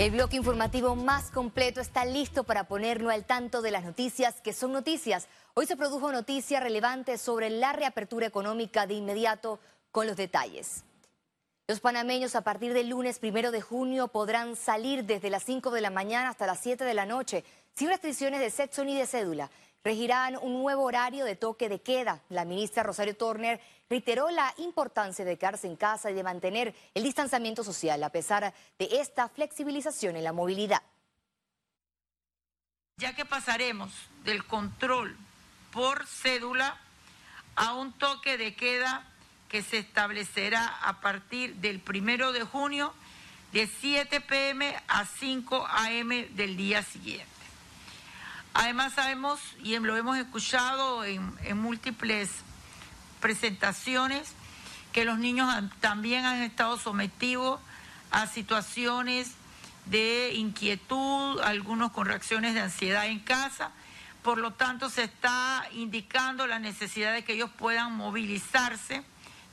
El bloque informativo más completo está listo para ponernos al tanto de las noticias que son noticias. Hoy se produjo noticia relevante sobre la reapertura económica de inmediato con los detalles. Los panameños a partir del lunes primero de junio podrán salir desde las 5 de la mañana hasta las 7 de la noche, sin restricciones de sexo ni de cédula regirán un nuevo horario de toque de queda. La ministra Rosario Turner reiteró la importancia de quedarse en casa y de mantener el distanciamiento social a pesar de esta flexibilización en la movilidad. Ya que pasaremos del control por cédula a un toque de queda que se establecerá a partir del primero de junio de 7 pm a 5 am del día siguiente. Además sabemos y lo hemos escuchado en, múltiples presentaciones que los niños también han estado sometidos a situaciones de inquietud, algunos con reacciones de ansiedad en casa. Por lo tanto, se está indicando la necesidad de que ellos puedan movilizarse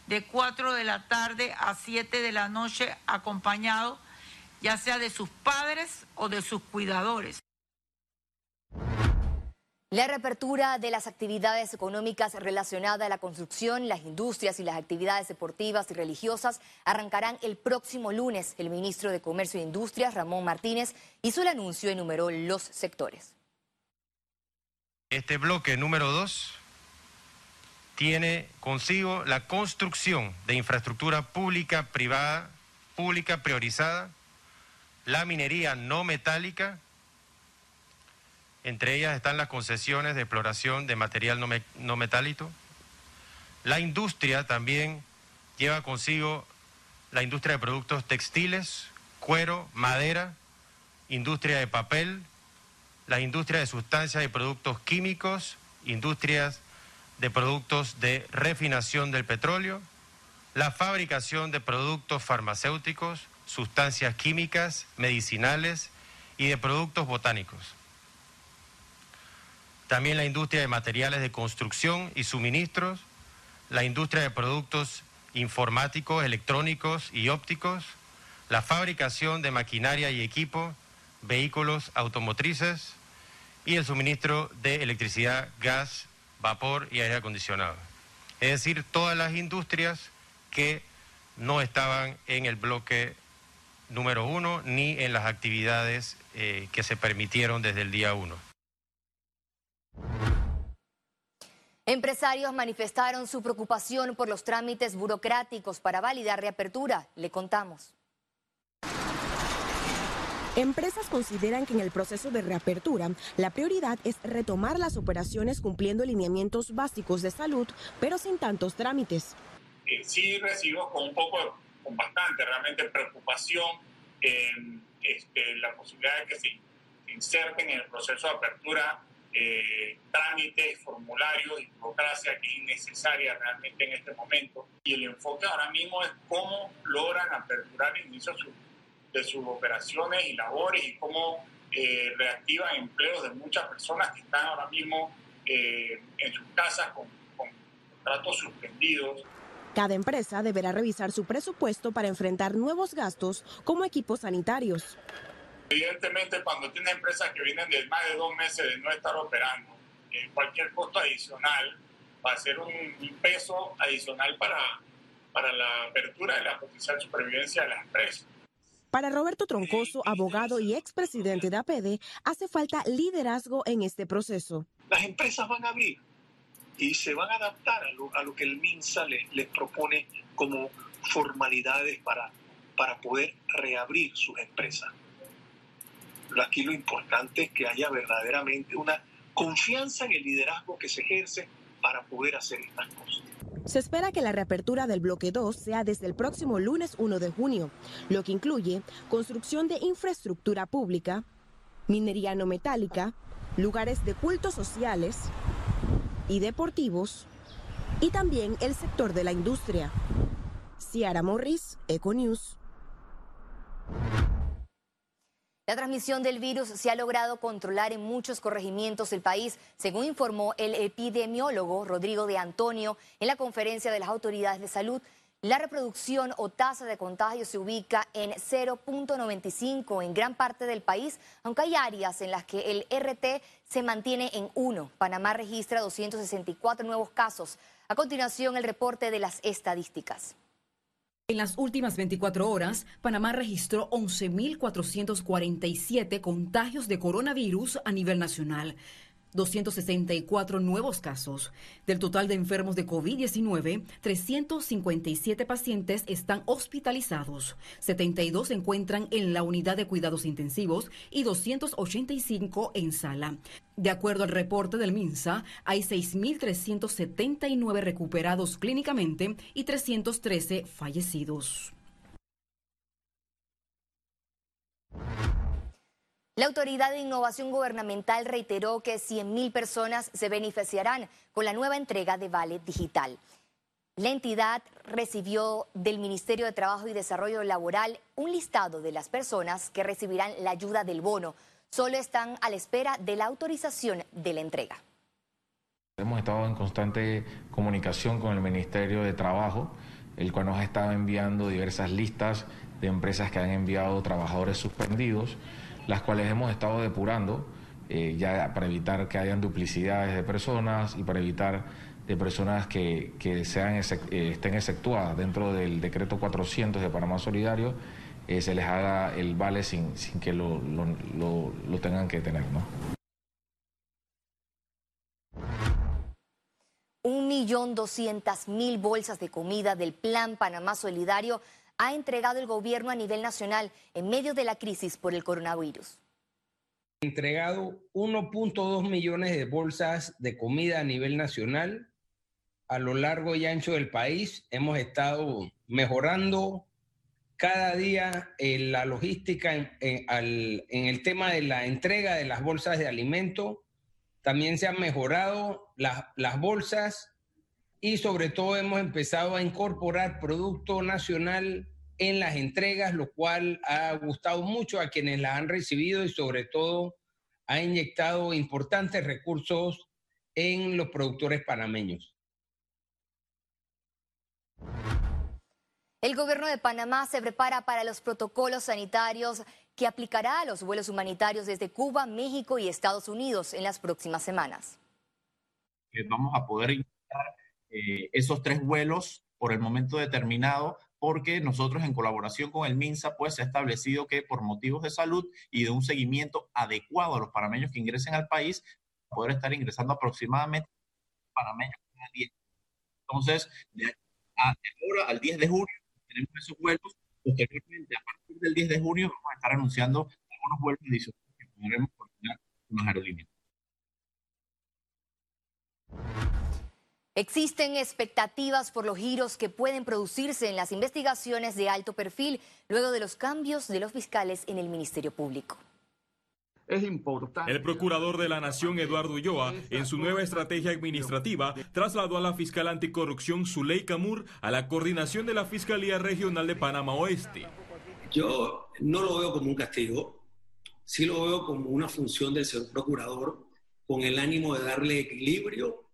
de 4 de la tarde a 7 de la noche acompañados ya sea de sus padres o de sus cuidadores. La reapertura de las actividades económicas relacionadas a la construcción, las industrias y las actividades deportivas y religiosas arrancarán el próximo lunes. El ministro de Comercio e Industrias, Ramón Martínez, hizo el anuncio y enumeró los sectores. Este bloque número dos tiene consigo la construcción de infraestructura pública, privada, pública priorizada, la minería no metálica, entre ellas están las concesiones de exploración de material no, metálico. La industria también lleva consigo la industria de productos textiles, cuero, madera, industria de papel, la industria de sustancias y productos químicos, industrias de productos de refinación del petróleo, la fabricación de productos farmacéuticos, sustancias químicas, medicinales y de productos botánicos también la industria de materiales de construcción y suministros, la industria de productos informáticos, electrónicos y ópticos, la fabricación de maquinaria y equipo, vehículos automotrices y el suministro de electricidad, gas, vapor y aire acondicionado. Es decir, todas las industrias que no estaban en el bloque número uno ni en las actividades eh, que se permitieron desde el día uno. Empresarios manifestaron su preocupación por los trámites burocráticos para validar reapertura. Le contamos. Empresas consideran que en el proceso de reapertura la prioridad es retomar las operaciones cumpliendo lineamientos básicos de salud, pero sin tantos trámites. Eh, sí recibo con un poco, con bastante realmente preocupación este, la posibilidad de que se inserten en el proceso de apertura eh, trámites, formularios y burocracia que es innecesaria realmente en este momento. Y el enfoque ahora mismo es cómo logran aperturar el inicio de sus operaciones y labores y cómo eh, reactivan empleos de muchas personas que están ahora mismo eh, en sus casas con, con contratos suspendidos. Cada empresa deberá revisar su presupuesto para enfrentar nuevos gastos como equipos sanitarios. Evidentemente, cuando tiene empresas que vienen de más de dos meses de no estar operando, eh, cualquier costo adicional va a ser un, peso adicional para, para la apertura y la potencial supervivencia de las empresas. Para Roberto Troncoso, abogado y expresidente de APD, hace falta liderazgo en este proceso. Las empresas van a abrir y se van a adaptar a lo, a lo que el MINSA les, les, propone como formalidades para, para poder reabrir sus empresas aquí lo importante es que haya verdaderamente una confianza en el liderazgo que se ejerce para poder hacer estas cosas. Se espera que la reapertura del bloque 2 sea desde el próximo lunes 1 de junio, lo que incluye construcción de infraestructura pública, minería no metálica, lugares de cultos sociales y deportivos, y también el sector de la industria. Ciara Morris, Econews. La transmisión del virus se ha logrado controlar en muchos corregimientos del país, según informó el epidemiólogo Rodrigo de Antonio en la conferencia de las autoridades de salud. La reproducción o tasa de contagio se ubica en 0.95 en gran parte del país, aunque hay áreas en las que el RT se mantiene en 1. Panamá registra 264 nuevos casos. A continuación, el reporte de las estadísticas. En las últimas 24 horas, Panamá registró 11.447 contagios de coronavirus a nivel nacional. 264 nuevos casos. Del total de enfermos de COVID-19, 357 pacientes están hospitalizados, 72 se encuentran en la unidad de cuidados intensivos y 285 en sala. De acuerdo al reporte del MINSA, hay 6.379 recuperados clínicamente y 313 fallecidos. La Autoridad de Innovación Gubernamental reiteró que 100.000 personas se beneficiarán con la nueva entrega de Vale Digital. La entidad recibió del Ministerio de Trabajo y Desarrollo Laboral un listado de las personas que recibirán la ayuda del bono. Solo están a la espera de la autorización de la entrega. Hemos estado en constante comunicación con el Ministerio de Trabajo, el cual nos ha estado enviando diversas listas de empresas que han enviado trabajadores suspendidos las cuales hemos estado depurando eh, ya para evitar que hayan duplicidades de personas y para evitar de personas que, sean, eh, estén exceptuadas dentro del decreto 400 de Panamá Solidario, eh, se les haga el vale sin, sin que lo, lo, tengan que tener. ¿no? Un millón doscientas mil bolsas de comida del Plan Panamá Solidario ha entregado el gobierno a nivel nacional en medio de la crisis por el coronavirus? Entregado 1.2 millones de bolsas de comida a nivel nacional. A lo largo y ancho del país hemos estado mejorando cada día en la logística en, el tema de la entrega de las bolsas de alimento. También se han mejorado las bolsas y sobre todo hemos empezado a incorporar producto nacional en las entregas, lo cual ha gustado mucho a quienes las han recibido y sobre todo ha inyectado importantes recursos en los productores panameños. El gobierno de Panamá se prepara para los protocolos sanitarios que aplicará a los vuelos humanitarios desde Cuba, México y Estados Unidos en las próximas semanas. Vamos a poder eh, esos tres vuelos por el momento determinado, porque nosotros en colaboración con el MINSA, pues se ha establecido que por motivos de salud y de un seguimiento adecuado a los panameños que ingresen al país, poder estar ingresando aproximadamente panameños cada 10. Entonces, ahora al 10 de junio tenemos esos vuelos. Posteriormente, a partir del 10 de junio, vamos a estar anunciando algunos vuelos adicionales que podremos coordinar con las. Existen expectativas por los giros que pueden producirse en las investigaciones de alto perfil luego de los cambios de los fiscales en el Ministerio Público. Es importante. El procurador de la Nación, Eduardo Ulloa, en su nueva estrategia administrativa, trasladó a la fiscal anticorrupción Zuleika Mur a la coordinación de la Fiscalía Regional de Panamá Oeste. Yo no lo veo como un castigo, sí lo veo como una función del señor procurador con el ánimo de darle equilibrio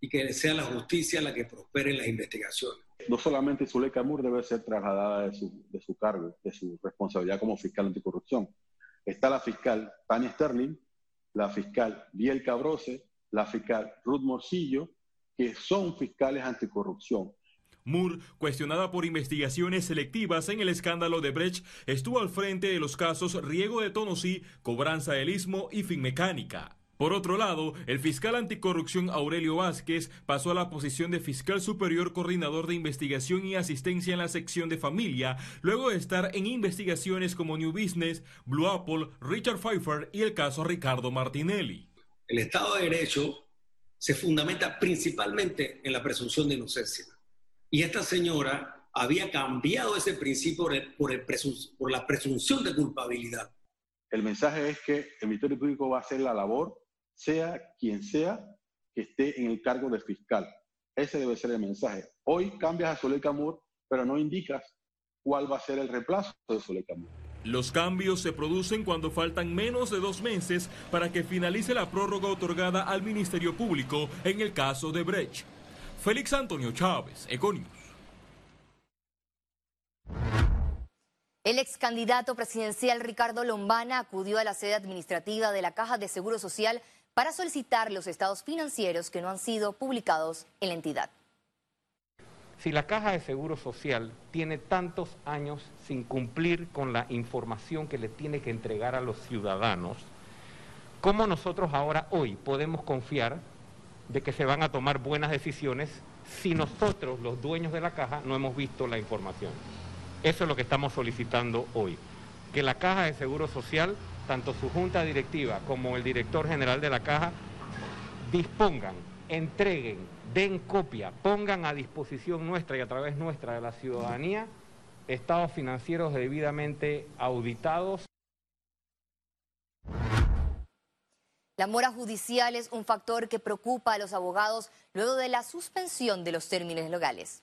y que sea la justicia la que prospere en las investigaciones. No solamente Zuleika Mur debe ser trasladada de su, de su cargo, de su responsabilidad como fiscal anticorrupción. Está la fiscal Tania Sterling, la fiscal Biel Cabrose, la fiscal Ruth Morcillo, que son fiscales anticorrupción. Moore, cuestionada por investigaciones selectivas en el escándalo de Brecht, estuvo al frente de los casos Riego de Tonosí, Cobranza del Istmo y Finmecánica. Por otro lado, el fiscal anticorrupción Aurelio Vázquez pasó a la posición de fiscal superior coordinador de investigación y asistencia en la sección de familia, luego de estar en investigaciones como New Business, Blue Apple, Richard Pfeiffer y el caso Ricardo Martinelli. El Estado de Derecho se fundamenta principalmente en la presunción de inocencia. Y esta señora había cambiado ese principio por, por la presunción de culpabilidad. El mensaje es que el Ministerio Público va a hacer la labor sea quien sea que esté en el cargo de fiscal. Ese debe ser el mensaje. Hoy cambias a Zuleika Moore, pero no indicas cuál va a ser el reemplazo de Zuleika Moore. Los cambios se producen cuando faltan menos de dos meses para que finalice la prórroga otorgada al Ministerio Público en el caso de Brecht. Félix Antonio Chávez, Econius. El ex candidato presidencial Ricardo Lombana acudió a la sede administrativa de la Caja de Seguro Social para solicitar los estados financieros que no han sido publicados en la entidad. Si la Caja de Seguro Social tiene tantos años sin cumplir con la información que le tiene que entregar a los ciudadanos, ¿cómo nosotros ahora, hoy, podemos confiar de que se van a tomar buenas decisiones si nosotros, los dueños de la caja, no hemos visto la información? Eso es lo que estamos solicitando hoy. Que la Caja de Seguro Social, tanto su junta directiva como el director general de la caja, dispongan, entreguen, den copia, pongan a disposición nuestra y a través nuestra de la ciudadanía estados financieros debidamente auditados. La mora judicial es un factor que preocupa a los abogados luego de la suspensión de los términos legales.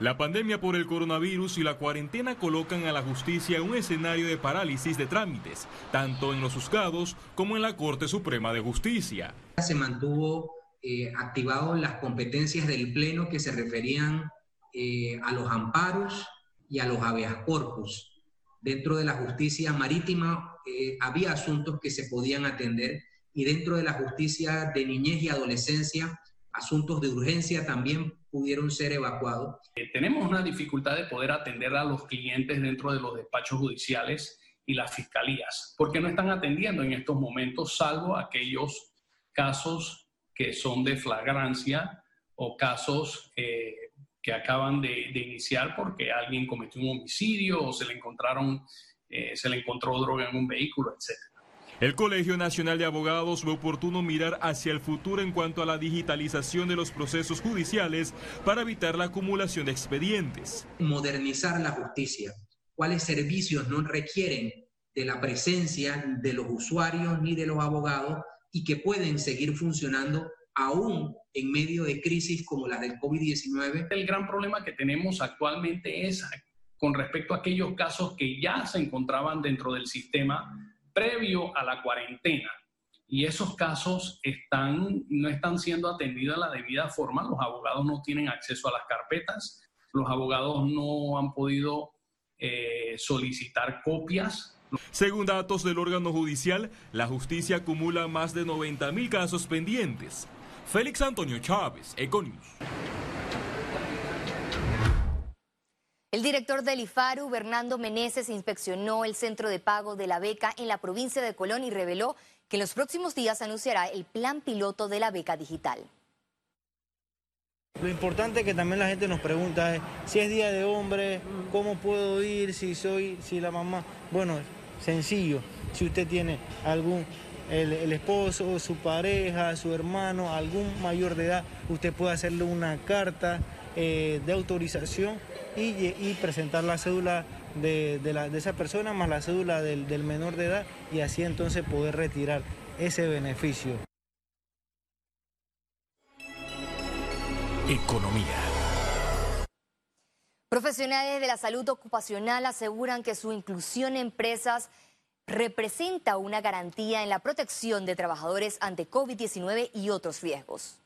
La pandemia por el coronavirus y la cuarentena colocan a la justicia en un escenario de parálisis de trámites, tanto en los juzgados como en la Corte Suprema de Justicia. Se mantuvo eh, activado las competencias del Pleno que se referían eh, a los amparos y a los habeas corpus. Dentro de la justicia marítima eh, había asuntos que se podían atender y dentro de la justicia de niñez y adolescencia asuntos de urgencia también pudieron ser evacuados. Eh, tenemos una dificultad de poder atender a los clientes dentro de los despachos judiciales y las fiscalías, porque no están atendiendo en estos momentos, salvo aquellos casos que son de flagrancia o casos eh, que acaban de, iniciar porque alguien cometió un homicidio o se le encontraron, eh, se le encontró droga en un vehículo, etcétera. El Colegio Nacional de Abogados ve oportuno mirar hacia el futuro en cuanto a la digitalización de los procesos judiciales para evitar la acumulación de expedientes. Modernizar la justicia. ¿Cuáles servicios no requieren de la presencia de los usuarios ni de los abogados y que pueden seguir funcionando aún en medio de crisis como la del COVID-19? El gran problema que tenemos actualmente es con respecto a aquellos casos que ya se encontraban dentro del sistema previo a la cuarentena. Y esos casos están, no están siendo atendidos a la debida forma. Los abogados no tienen acceso a las carpetas, los abogados no han podido eh, solicitar copias según datos del órgano judicial, la justicia acumula más de 90 mil casos pendientes. Félix Antonio Chávez, Econius. El director del IFARU, Bernardo Meneses, inspeccionó el centro de pago de la beca en la provincia de Colón y reveló que en los próximos días anunciará el plan piloto de la beca digital. Lo importante que también la gente nos pregunta es si es día de hombre, cómo puedo ir, si soy, si la mamá. Bueno, sencillo. Si usted tiene algún el, esposo, su pareja, su hermano, algún mayor de edad, usted puede hacerle una carta eh, de autorización y, presentar la cédula de, esa persona más la cédula del, del menor de edad y así entonces poder retirar ese beneficio. Economía. Profesionales de la salud ocupacional aseguran que su inclusión en empresas representa una garantía en la protección de trabajadores ante COVID-19 y otros riesgos.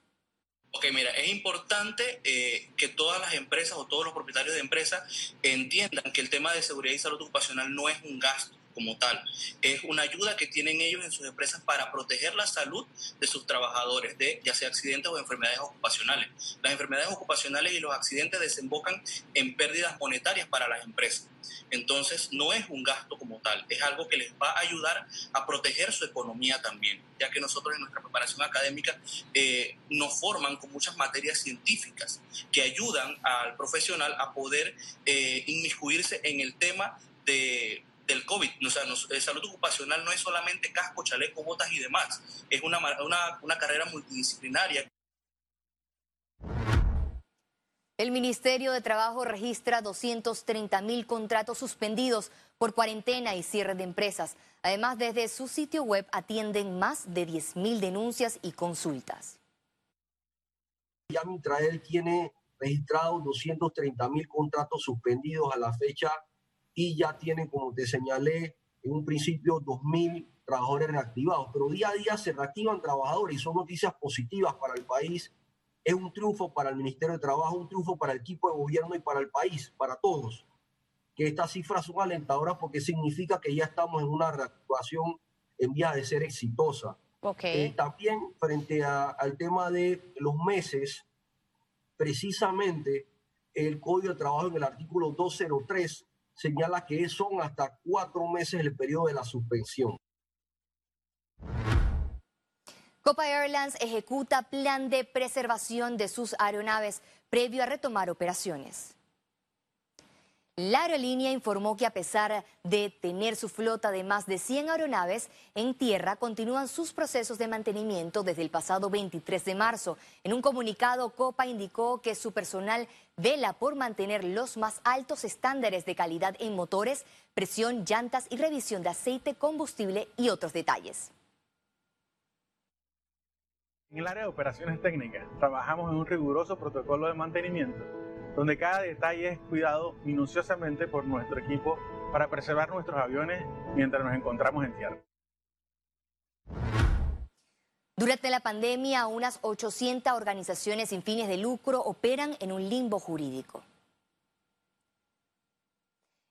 Ok, mira, es importante eh, que todas las empresas o todos los propietarios de empresas entiendan que el tema de seguridad y salud ocupacional no es un gasto como tal. Es una ayuda que tienen ellos en sus empresas para proteger la salud de sus trabajadores, de ya sea accidentes o enfermedades ocupacionales. Las enfermedades ocupacionales y los accidentes desembocan en pérdidas monetarias para las empresas. Entonces, no es un gasto como tal, es algo que les va a ayudar a proteger su economía también, ya que nosotros en nuestra preparación académica eh, nos forman con muchas materias científicas que ayudan al profesional a poder eh, inmiscuirse en el tema de del COVID. O sea, eh, salud ocupacional no es solamente casco, chaleco, botas y demás. Es una, una, una carrera multidisciplinaria. El Ministerio de Trabajo registra 230 mil contratos suspendidos por cuarentena y cierre de empresas. Además, desde su sitio web atienden más de 10 mil denuncias y consultas. Ya Mitrael tiene registrado 230 mil contratos suspendidos a la fecha y ya tienen, como te señalé, en un principio 2.000 trabajadores reactivados, pero día a día se reactivan trabajadores y son noticias positivas para el país. Es un triunfo para el Ministerio de Trabajo, un triunfo para el equipo de gobierno y para el país, para todos. que estas cifras son alentadoras porque significa que ya estamos en una reactivación en vías de ser exitosa. Okay. Eh, también frente al tema de los meses, precisamente el Código de Trabajo en el artículo 203 señala que son hasta cuatro meses el periodo de la suspensión. Copa Airlines ejecuta plan de preservación de sus aeronaves previo a retomar operaciones. La aerolínea informó que a pesar de tener su flota de más de 100 aeronaves en tierra, continúan sus procesos de mantenimiento desde el pasado 23 de marzo. En un comunicado, Copa indicó que su personal vela por mantener los más altos estándares de calidad en motores, presión, llantas y revisión de aceite, combustible y otros detalles. En el área de operaciones técnicas, trabajamos en un riguroso protocolo de mantenimiento donde cada detalle es cuidado minuciosamente por nuestro equipo para preservar nuestros aviones mientras nos encontramos en tierra. Durante la pandemia, unas 800 organizaciones sin fines de lucro operan en un limbo jurídico.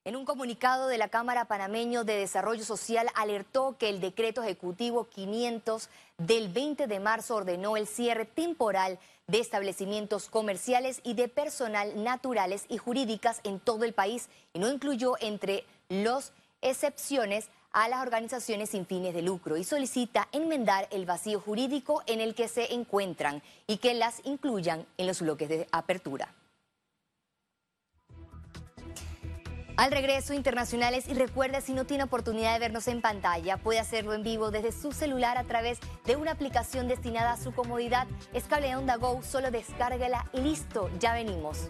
En un comunicado de la Cámara Panameño de Desarrollo Social alertó que el decreto ejecutivo 500 del 20 de marzo ordenó el cierre temporal de establecimientos comerciales y de personal naturales y jurídicas en todo el país y no incluyó entre las excepciones a las organizaciones sin fines de lucro y solicita enmendar el vacío jurídico en el que se encuentran y que las incluyan en los bloques de apertura. Al regreso, internacionales, y recuerda si no tiene oportunidad de vernos en pantalla, puede hacerlo en vivo desde su celular a través de una aplicación destinada a su comodidad. Es Cable Onda Go, solo descárgala y listo, ya venimos.